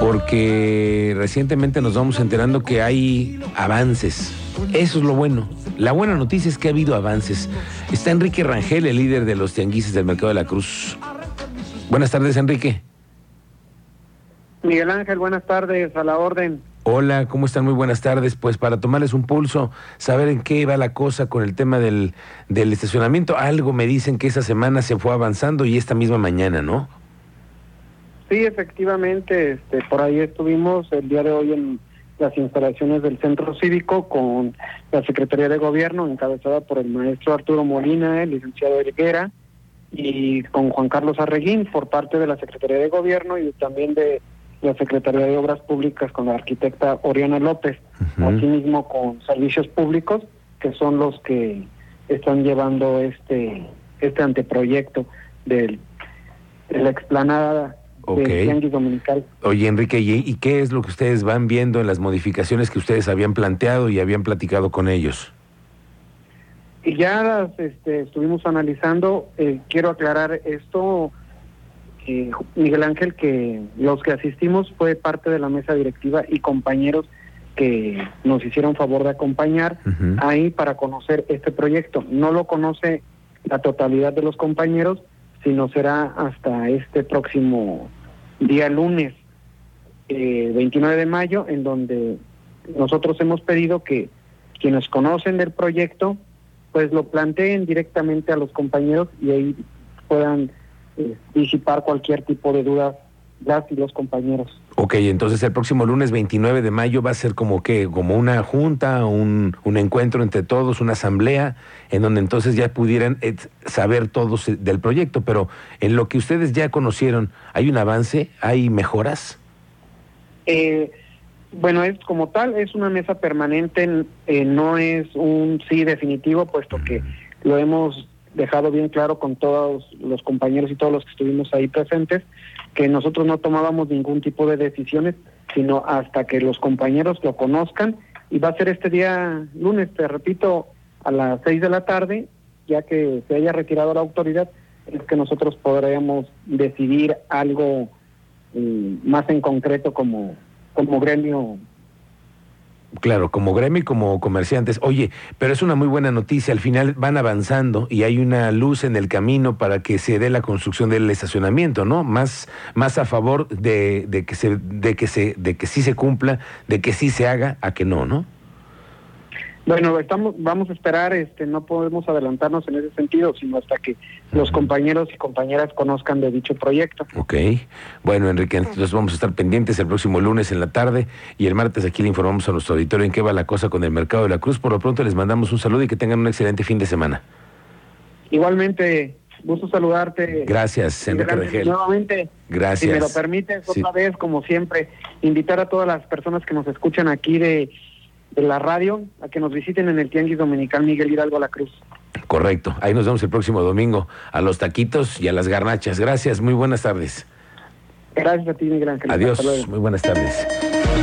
porque recientemente nos vamos enterando que hay avances. Eso es lo bueno. La buena noticia es que ha habido avances. Está Enrique Rangel, el líder de los tianguises del Mercado de la Cruz. Buenas tardes, Enrique. Miguel Ángel, buenas tardes, a la orden. Hola, ¿cómo están? Muy buenas tardes. Pues para tomarles un pulso, saber en qué va la cosa con el tema del, del estacionamiento. Algo me dicen que esa semana se fue avanzando y esta misma mañana, ¿no? Sí, efectivamente, este, por ahí estuvimos el día de hoy en las instalaciones del Centro Cívico con la Secretaría de Gobierno, encabezada por el maestro Arturo Molina, el licenciado Eriguera, y con Juan Carlos Arreguín por parte de la Secretaría de Gobierno y también de la Secretaría de Obras Públicas con la arquitecta Oriana López, asimismo con Servicios Públicos, que son los que están llevando este este anteproyecto del, de la explanada Dominical. Oye, Enrique, ¿y qué es lo que ustedes van viendo en las modificaciones que ustedes habían planteado y habían platicado con ellos? Y ya las este, estuvimos analizando, eh, quiero aclarar esto, Miguel Ángel, que los que asistimos fue parte de la mesa directiva y compañeros que nos hicieron favor de acompañar ahí para conocer este proyecto. No lo conoce la totalidad de los compañeros, sino será hasta este próximo día lunes, eh, 29 de mayo, en donde nosotros hemos pedido que quienes conocen del proyecto, pues lo planteen directamente a los compañeros y ahí puedan eh, disipar cualquier tipo de dudas las y los compañeros. Ok, entonces el próximo lunes 29 de mayo va a ser como que, como una junta, un, un encuentro entre todos, una asamblea, en donde entonces ya pudieran eh, saber todos eh, del proyecto, pero en lo que ustedes ya conocieron, ¿hay un avance? ¿Hay mejoras? bueno, es como tal, es una mesa permanente, no es un sí definitivo, puesto que lo hemos dejado bien claro con todos los compañeros y todos los que estuvimos ahí presentes que nosotros no tomábamos ningún tipo de decisiones, sino hasta que los compañeros lo conozcan. Y va a ser este día lunes, te repito, a las seis de la tarde, ya que se haya retirado la autoridad, es que nosotros podremos decidir algo mm, más en concreto como, como gremio Claro, como gremio y como comerciantes. Oye, pero es una muy buena noticia. Al final van avanzando y hay una luz en el camino para que se dé la construcción del estacionamiento, ¿no? Más, más a favor de, de que se, de que se, de que sí se cumpla, de que sí se haga, a que no, ¿no? Bueno, estamos, vamos a esperar, este, no podemos adelantarnos en ese sentido, sino hasta que los compañeros y compañeras conozcan de dicho proyecto. Ok, bueno Enrique, entonces vamos a estar pendientes el próximo lunes en la tarde y el martes aquí le informamos a nuestro auditorio en qué va la cosa con el Mercado de la Cruz. Por lo pronto les mandamos un saludo y que tengan un excelente fin de semana. Igualmente, gusto saludarte. Gracias, Enrique Regel. Nuevamente, Gracias. si me lo permites, otra vez, como siempre, invitar a todas las personas que nos escuchan aquí de de la radio a que nos visiten en el Tianguis Dominical Miguel Hidalgo La Cruz. Correcto. Ahí nos vemos el próximo domingo a los taquitos y a las garnachas. Gracias. Muy buenas tardes. Gracias a ti, Miguel Ángel. Adiós. Muy buenas tardes.